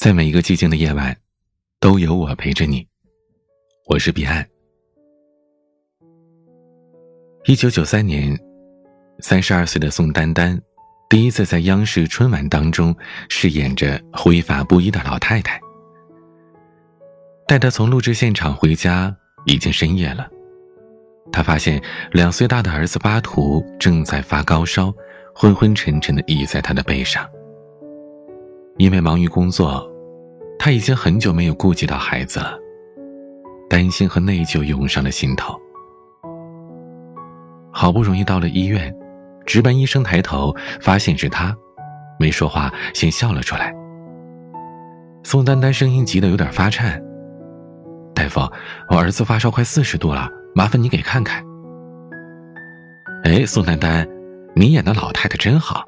在每一个寂静的夜晚，都有我陪着你。我是彼岸。一九九三年，三十二岁的宋丹丹第一次在央视春晚当中饰演着灰发不一的老太太。带她从录制现场回家，已经深夜了。她发现两岁大的儿子巴图正在发高烧，昏昏沉沉的倚在他的背上。因为忙于工作。他已经很久没有顾及到孩子了，担心和内疚涌上了心头。好不容易到了医院，值班医生抬头发现是他，没说话，先笑了出来。宋丹丹声音急得有点发颤：“大夫，我儿子发烧快四十度了，麻烦你给看看。”哎，宋丹丹，你演的老太太真好。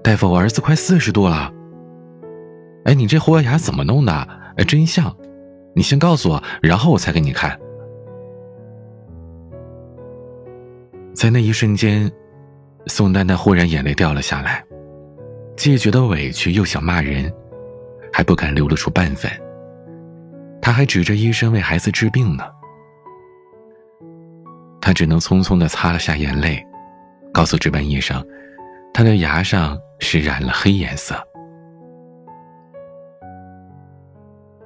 大夫，我儿子快四十度了。哎，你这豁牙怎么弄的？哎，真像！你先告诉我，然后我才给你看。在那一瞬间，宋丹丹忽然眼泪掉了下来，既觉得委屈，又想骂人，还不敢流露出半分。他还指着医生为孩子治病呢。他只能匆匆的擦了下眼泪，告诉值班医生，他的牙上是染了黑颜色。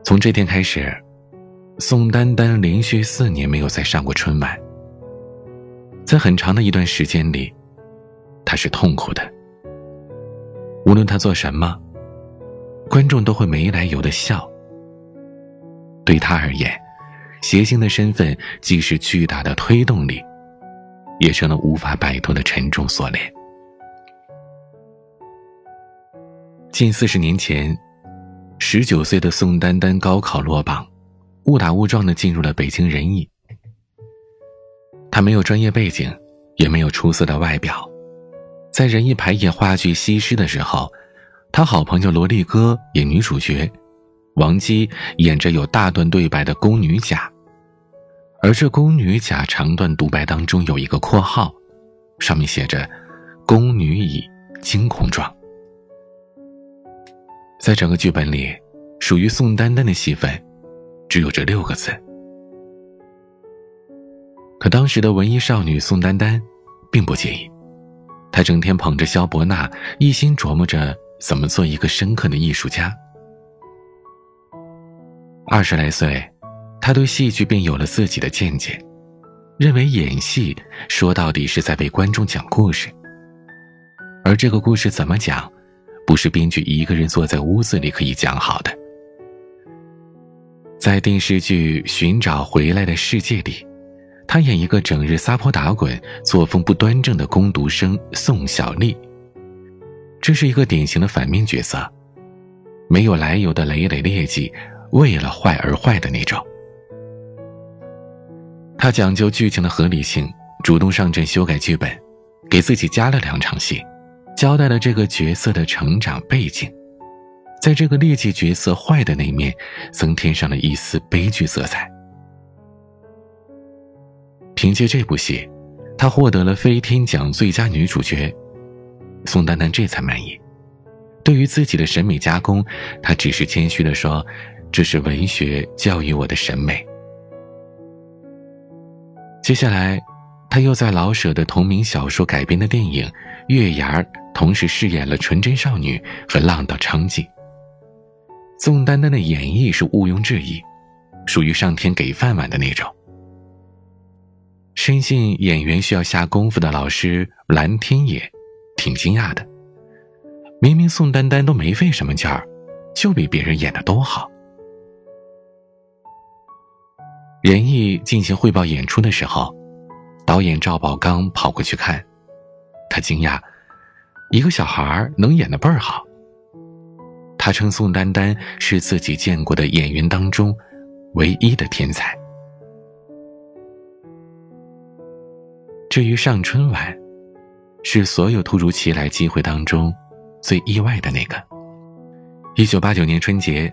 从这天开始，宋丹丹连续四年没有再上过春晚。在很长的一段时间里，她是痛苦的。无论她做什么，观众都会没来由的笑。对她而言，谐星的身份既是巨大的推动力，也成了无法摆脱的沉重锁链。近四十年前。十九岁的宋丹丹高考落榜，误打误撞的进入了北京人艺。她没有专业背景，也没有出色的外表，在人艺排演话剧《西施》的时候，她好朋友罗丽哥演女主角，王姬演着有大段对白的宫女甲，而这宫女甲长段独白当中有一个括号，上面写着“宫女乙惊恐状”。在整个剧本里，属于宋丹丹的戏份，只有这六个字。可当时的文艺少女宋丹丹，并不介意，她整天捧着萧伯纳，一心琢磨着怎么做一个深刻的艺术家。二十来岁，她对戏剧便有了自己的见解，认为演戏说到底是在为观众讲故事，而这个故事怎么讲？不是编剧一个人坐在屋子里可以讲好的。在电视剧《寻找回来的世界》里，他演一个整日撒泼打滚、作风不端正的工读生宋小丽。这是一个典型的反面角色，没有来由的累累劣迹，为了坏而坏的那种。他讲究剧情的合理性，主动上阵修改剧本，给自己加了两场戏。交代了这个角色的成长背景，在这个劣迹角色坏的那面，增添上了一丝悲剧色彩。凭借这部戏，她获得了飞天奖最佳女主角，宋丹丹这才满意。对于自己的审美加工，她只是谦虚的说：“这是文学教育我的审美。”接下来，他又在老舍的同名小说改编的电影《月牙儿》。同时饰演了纯真少女和浪荡娼妓。宋丹丹的演绎是毋庸置疑，属于上天给饭碗的那种。深信演员需要下功夫的老师蓝天野，挺惊讶的。明明宋丹丹都没费什么劲儿，就比别人演的都好。仁义进行汇报演出的时候，导演赵宝刚跑过去看，他惊讶。一个小孩能演的倍儿好。他称宋丹丹是自己见过的演员当中唯一的天才。至于上春晚，是所有突如其来机会当中最意外的那个。一九八九年春节，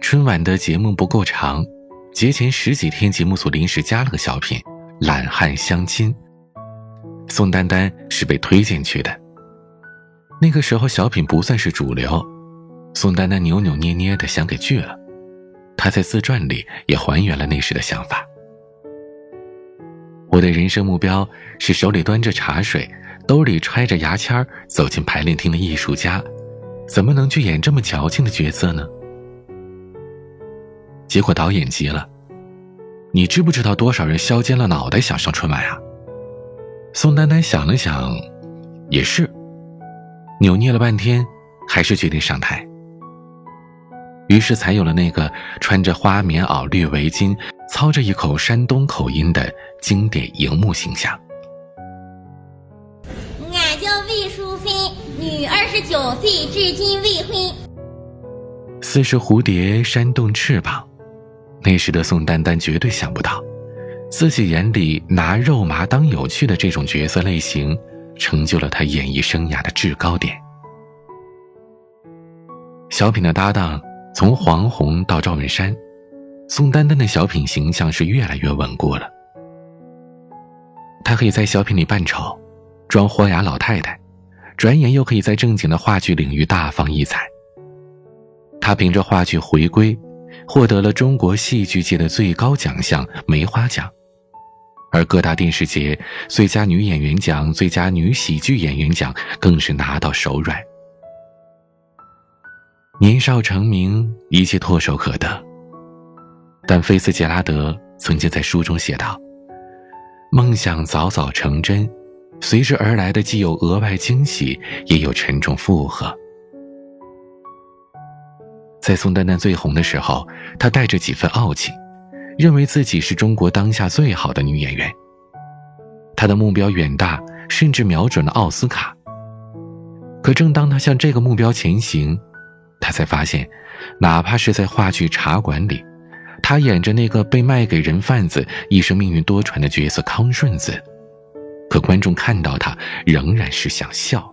春晚的节目不够长，节前十几天，节目组临时加了个小品《懒汉相亲》，宋丹丹是被推荐去的。那个时候，小品不算是主流，宋丹丹扭扭捏捏的想给拒了。她在自传里也还原了那时的想法。我的人生目标是手里端着茶水，兜里揣着牙签走进排练厅的艺术家，怎么能去演这么矫情的角色呢？结果导演急了：“你知不知道多少人削尖了脑袋想上春晚啊？”宋丹丹想了想，也是，扭捏了半天，还是决定上台。于是才有了那个穿着花棉袄、绿围巾、操着一口山东口音的经典荧幕形象。俺叫魏淑芬，女，二十九岁，至今未婚。似是蝴蝶扇动翅膀，那时的宋丹丹绝对想不到。自己眼里拿肉麻当有趣的这种角色类型，成就了他演艺生涯的制高点。小品的搭档从黄宏到赵本山，宋丹丹的小品形象是越来越稳固了。她可以在小品里扮丑，装豁牙老太太，转眼又可以在正经的话剧领域大放异彩。她凭着话剧《回归》，获得了中国戏剧界的最高奖项梅花奖。而各大电视节最佳女演员奖、最佳女喜剧演员奖更是拿到手软。年少成名，一切唾手可得。但菲斯杰拉德曾经在书中写道：“梦想早早成真，随之而来的既有额外惊喜，也有沉重负荷。”在宋丹丹最红的时候，她带着几分傲气。认为自己是中国当下最好的女演员。她的目标远大，甚至瞄准了奥斯卡。可正当她向这个目标前行，她才发现，哪怕是在话剧《茶馆》里，她演着那个被卖给人贩子、一生命运多舛的角色康顺子，可观众看到她仍然是想笑。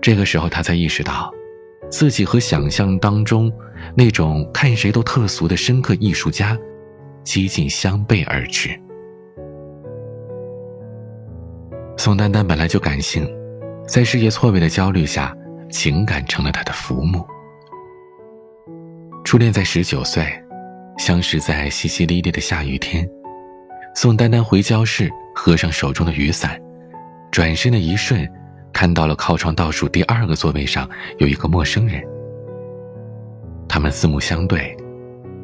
这个时候，她才意识到，自己和想象当中。那种看谁都特俗的深刻艺术家，几近相背而驰。宋丹丹本来就感性，在事业错位的焦虑下，情感成了她的浮木。初恋在十九岁，相识在淅淅沥沥的下雨天。宋丹丹回教室，合上手中的雨伞，转身的一瞬，看到了靠窗倒数第二个座位上有一个陌生人。他们四目相对，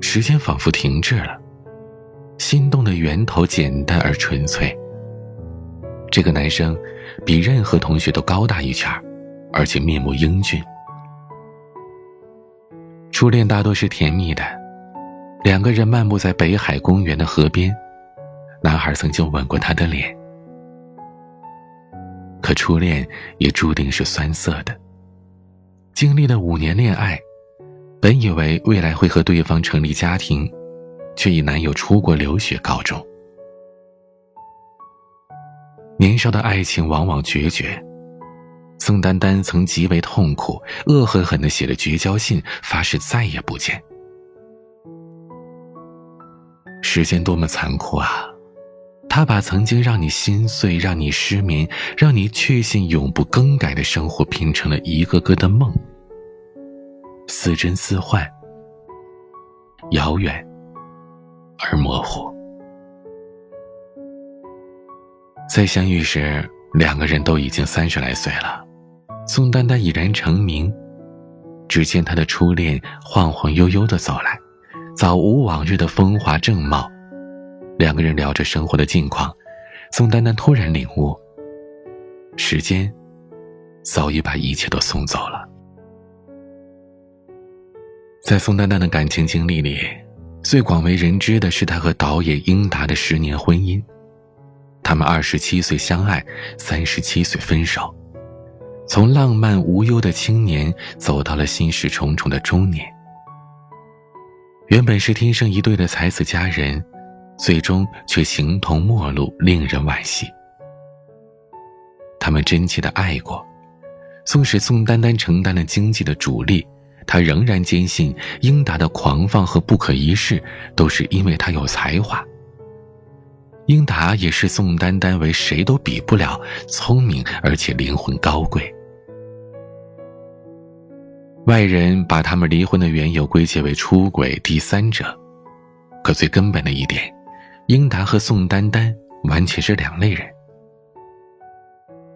时间仿佛停滞了。心动的源头简单而纯粹。这个男生比任何同学都高大一圈而且面目英俊。初恋大多是甜蜜的，两个人漫步在北海公园的河边，男孩曾经吻过她的脸。可初恋也注定是酸涩的。经历了五年恋爱。本以为未来会和对方成立家庭，却以男友出国留学告终。年少的爱情往往决绝，宋丹丹曾极为痛苦，恶狠狠地写了绝交信，发誓再也不见。时间多么残酷啊！他把曾经让你心碎、让你失眠、让你确信永不更改的生活，拼成了一个个的梦。似真似幻，遥远而模糊。在相遇时，两个人都已经三十来岁了。宋丹丹已然成名，只见她的初恋晃晃悠悠的走来，早无往日的风华正茂。两个人聊着生活的近况，宋丹丹突然领悟：时间早已把一切都送走了。在宋丹丹的感情经历里，最广为人知的是她和导演英达的十年婚姻。他们二十七岁相爱，三十七岁分手，从浪漫无忧的青年走到了心事重重的中年。原本是天生一对的才子佳人，最终却形同陌路，令人惋惜。他们真切的爱过，纵使宋丹丹承担了经济的主力。他仍然坚信，英达的狂放和不可一世，都是因为他有才华。英达也是宋丹丹为谁都比不了，聪明而且灵魂高贵。外人把他们离婚的缘由归结为出轨、第三者，可最根本的一点，英达和宋丹丹完全是两类人。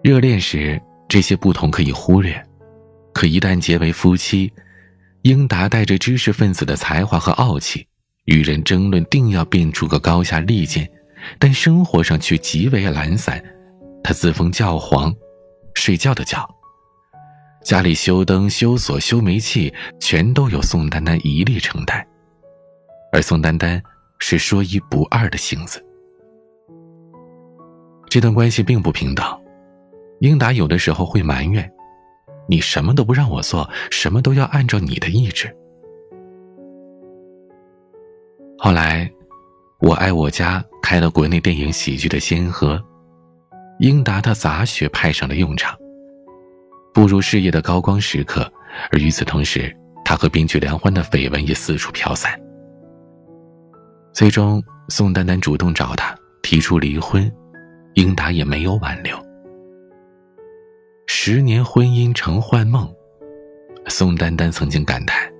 热恋时这些不同可以忽略，可一旦结为夫妻，英达带着知识分子的才华和傲气，与人争论定要辩出个高下立见，但生活上却极为懒散。他自封教皇，睡觉的觉。家里修灯、修锁、修煤气，全都由宋丹丹一力承担，而宋丹丹是说一不二的性子。这段关系并不平等，英达有的时候会埋怨：“你什么都不让我做，什么都要按照你的意志。”后来，《我爱我家》开了国内电影喜剧的先河，英达的杂学派上了用场。步入事业的高光时刻，而与此同时，他和编剧梁欢的绯闻也四处飘散。最终，宋丹丹主动找他提出离婚，英达也没有挽留。十年婚姻成幻梦，宋丹丹曾经感叹：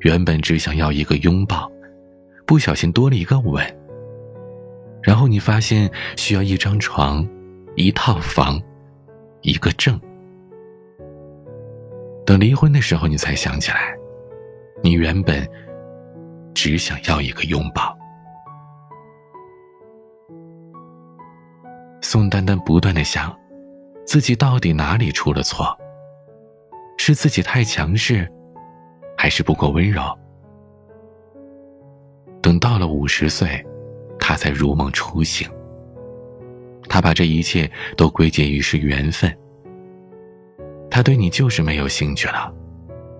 原本只想要一个拥抱，不小心多了一个吻。然后你发现需要一张床，一套房，一个证。等离婚的时候，你才想起来，你原本只想要一个拥抱。宋丹丹不断的想，自己到底哪里出了错？是自己太强势，还是不够温柔？等到了五十岁，他才如梦初醒。他把这一切都归结于是缘分。他对你就是没有兴趣了，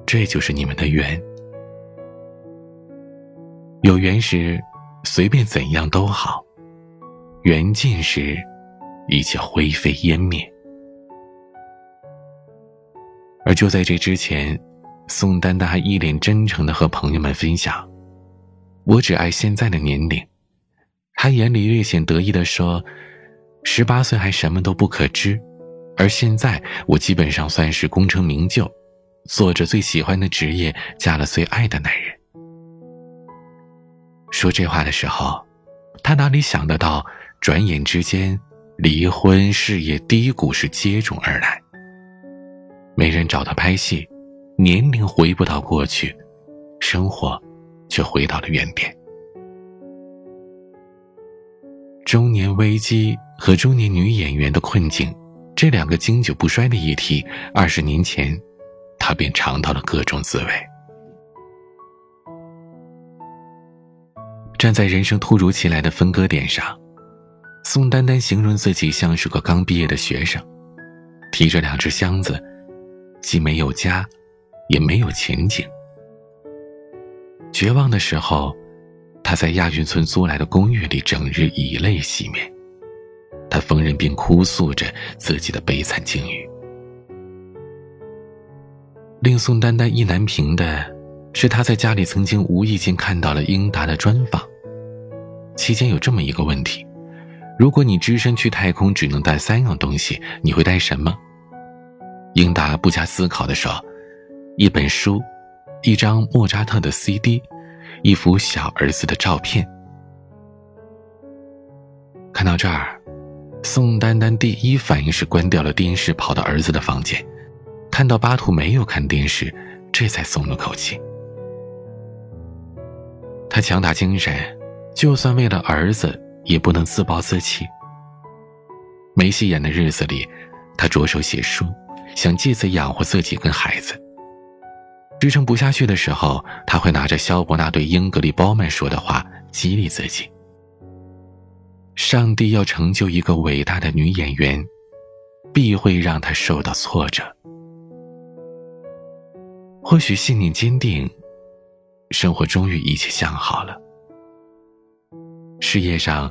这就是你们的缘。有缘时，随便怎样都好；缘尽时，一切灰飞烟灭。而就在这之前，宋丹丹还一脸真诚的和朋友们分享：“我只爱现在的年龄。”他眼里略显得意的说：“十八岁还什么都不可知。”而现在，我基本上算是功成名就，做着最喜欢的职业，嫁了最爱的男人。说这话的时候，他哪里想得到，转眼之间，离婚、事业低谷是接踵而来。没人找他拍戏，年龄回不到过去，生活却回到了原点。中年危机和中年女演员的困境。这两个经久不衰的议题，二十年前，他便尝到了各种滋味。站在人生突如其来的分割点上，宋丹丹形容自己像是个刚毕业的学生，提着两只箱子，既没有家，也没有前景。绝望的时候，他在亚运村租来的公寓里，整日以泪洗面。他逢人便哭诉着自己的悲惨境遇。令宋丹丹意难平的是，他在家里曾经无意间看到了英达的专访。期间有这么一个问题：如果你只身去太空，只能带三样东西，你会带什么？英达不加思考的说：“一本书，一张莫扎特的 CD，一幅小儿子的照片。”看到这儿。宋丹丹第一反应是关掉了电视，跑到儿子的房间，看到巴图没有看电视，这才松了口气。他强打精神，就算为了儿子，也不能自暴自弃。没戏演的日子里，他着手写书，想借此养活自己跟孩子。支撑不下去的时候，他会拿着肖伯纳对英格丽·褒曼说的话激励自己。上帝要成就一个伟大的女演员，必会让她受到挫折。或许信念坚定，生活终于一切向好了。事业上，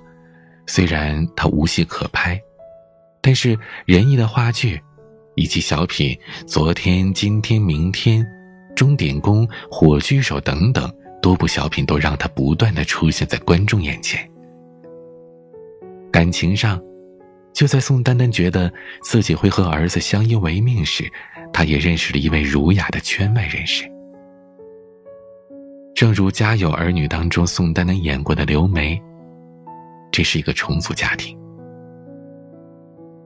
虽然他无戏可拍，但是仁义的话剧，以及小品《昨天、今天、明天》《钟点工》《火炬手》等等多部小品，都让他不断的出现在观众眼前。感情上，就在宋丹丹觉得自己会和儿子相依为命时，他也认识了一位儒雅的圈外人士。正如《家有儿女》当中宋丹丹演过的刘梅，这是一个重组家庭。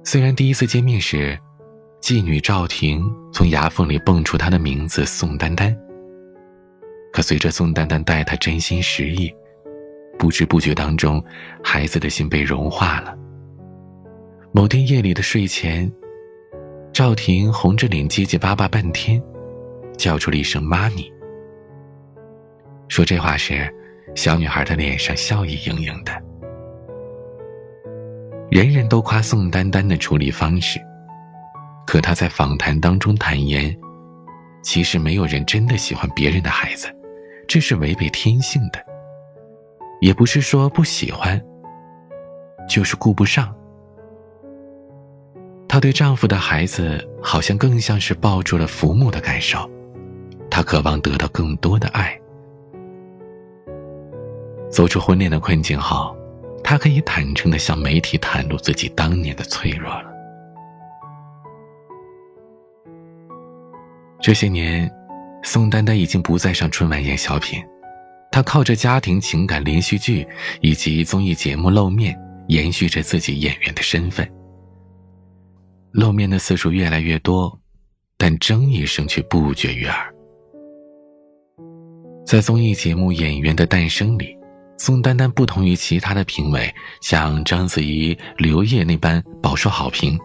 虽然第一次见面时，妓女赵婷从牙缝里蹦出她的名字宋丹丹，可随着宋丹丹待她真心实意，不知不觉当中，孩子的心被融化了。某天夜里的睡前，赵婷红着脸结结巴巴半天，叫出了一声“妈咪”。说这话时，小女孩的脸上笑意盈盈的。人人都夸宋丹丹的处理方式，可她在访谈当中坦言，其实没有人真的喜欢别人的孩子，这是违背天性的。也不是说不喜欢，就是顾不上。她对丈夫的孩子，好像更像是抱住了父母的感受，她渴望得到更多的爱。走出婚恋的困境后，他可以坦诚的向媒体袒露自己当年的脆弱了。这些年，宋丹丹已经不再上春晚演小品，她靠着家庭情感连续剧以及综艺节目露面，延续着自己演员的身份。露面的次数越来越多，但争议声却不绝于耳。在综艺节目《演员的诞生》里。宋丹丹不同于其他的评委，像章子怡、刘烨那般饱受好评，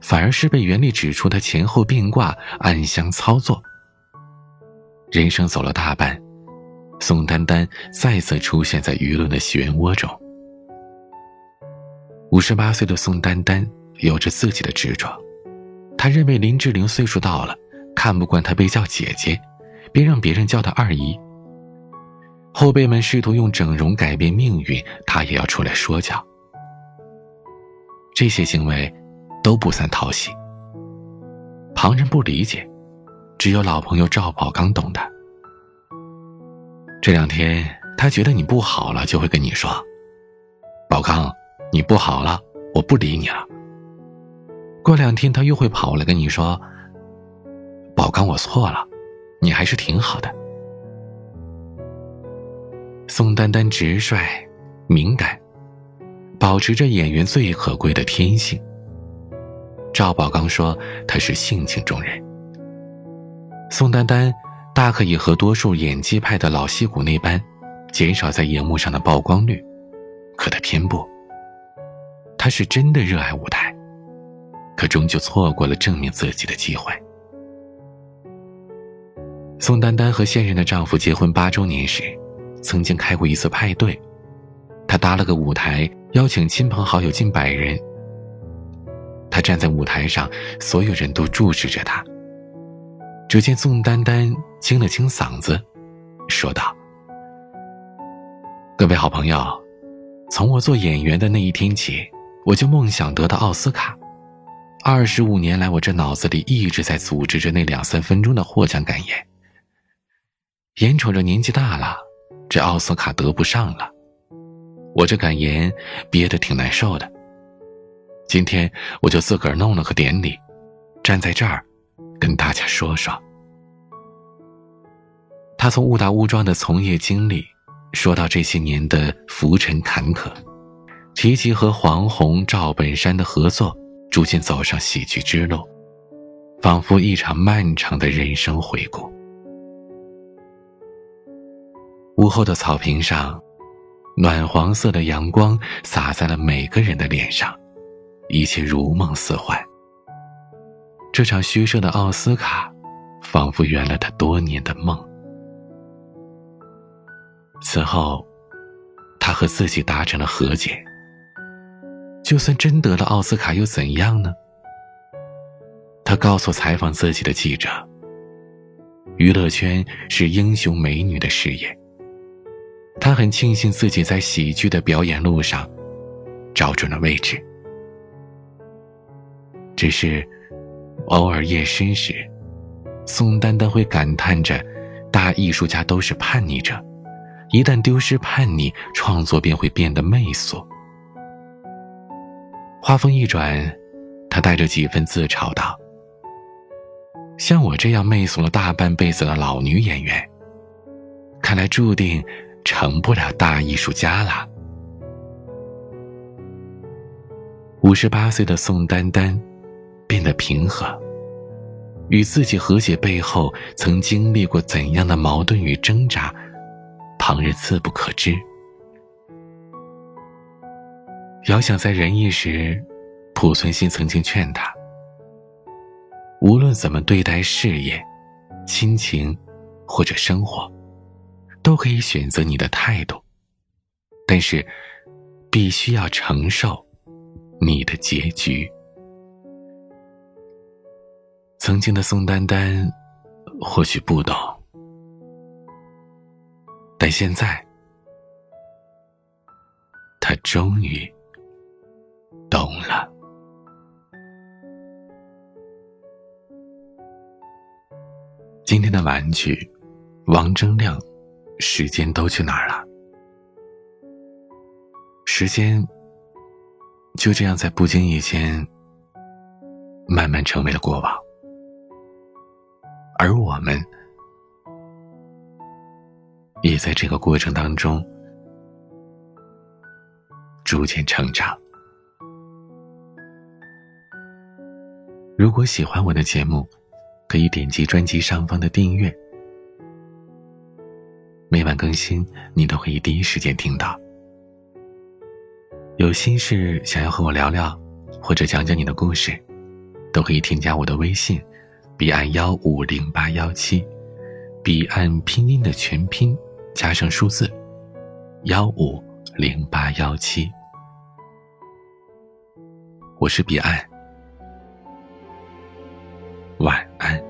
反而是被袁立指出的前后变卦、暗箱操作。人生走了大半，宋丹丹再次出现在舆论的漩涡中。五十八岁的宋丹丹有着自己的执着，她认为林志玲岁数到了，看不惯她被叫姐姐，便让别人叫她二姨。后辈们试图用整容改变命运，他也要出来说教。这些行为都不算讨喜，旁人不理解，只有老朋友赵宝刚懂的。这两天他觉得你不好了，就会跟你说：“宝刚，你不好了，我不理你了。”过两天他又会跑来跟你说：“宝刚，我错了，你还是挺好的。”宋丹丹直率、敏感，保持着演员最可贵的天性。赵宝刚说她是性情中人。宋丹丹大可以和多数演技派的老戏骨那般，减少在荧幕上的曝光率，可她偏不。她是真的热爱舞台，可终究错过了证明自己的机会。宋丹丹和现任的丈夫结婚八周年时。曾经开过一次派对，他搭了个舞台，邀请亲朋好友近百人。他站在舞台上，所有人都注视着他。只见宋丹丹清了清嗓子，说道：“各位好朋友，从我做演员的那一天起，我就梦想得到奥斯卡。二十五年来，我这脑子里一直在组织着那两三分钟的获奖感言。眼瞅着年纪大了。”这奥斯卡得不上了，我这感言憋得挺难受的。今天我就自个儿弄了个典礼，站在这儿，跟大家说说。他从误打误撞的从业经历，说到这些年的浮沉坎坷，提及和黄宏、赵本山的合作，逐渐走上喜剧之路，仿佛一场漫长的人生回顾。屋后的草坪上，暖黄色的阳光洒在了每个人的脸上，一切如梦似幻。这场虚设的奥斯卡，仿佛圆了他多年的梦。此后，他和自己达成了和解。就算真得了奥斯卡又怎样呢？他告诉采访自己的记者：“娱乐圈是英雄美女的事业。”他很庆幸自己在喜剧的表演路上找准了位置，只是偶尔夜深时，宋丹丹会感叹着：大艺术家都是叛逆者，一旦丢失叛逆，创作便会变得媚俗。话锋一转，他带着几分自嘲道：“像我这样媚俗了大半辈子的老女演员，看来注定成不了大艺术家了。五十八岁的宋丹丹变得平和，与自己和解背后曾经历过怎样的矛盾与挣扎，旁人自不可知。遥想在仁义时，濮存昕曾经劝他。无论怎么对待事业、亲情或者生活，都可以选择你的态度，但是必须要承受你的结局。曾经的宋丹丹或许不懂，但现在他终于懂了。今天的玩具，王铮亮，时间都去哪儿了？时间就这样在不经意间，慢慢成为了过往，而我们也在这个过程当中逐渐成长。如果喜欢我的节目，可以点击专辑上方的订阅，每晚更新，你都可以第一时间听到。有心事想要和我聊聊，或者讲讲你的故事，都可以添加我的微信：彼岸幺五零八幺七，彼岸拼音的全拼加上数字幺五零八幺七。我是彼岸。晚安。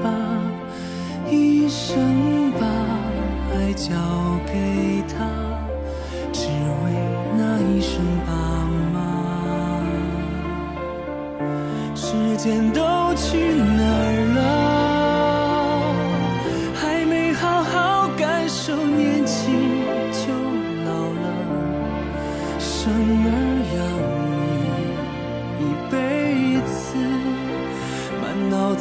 交给他，只为那一声爸妈。时间都去哪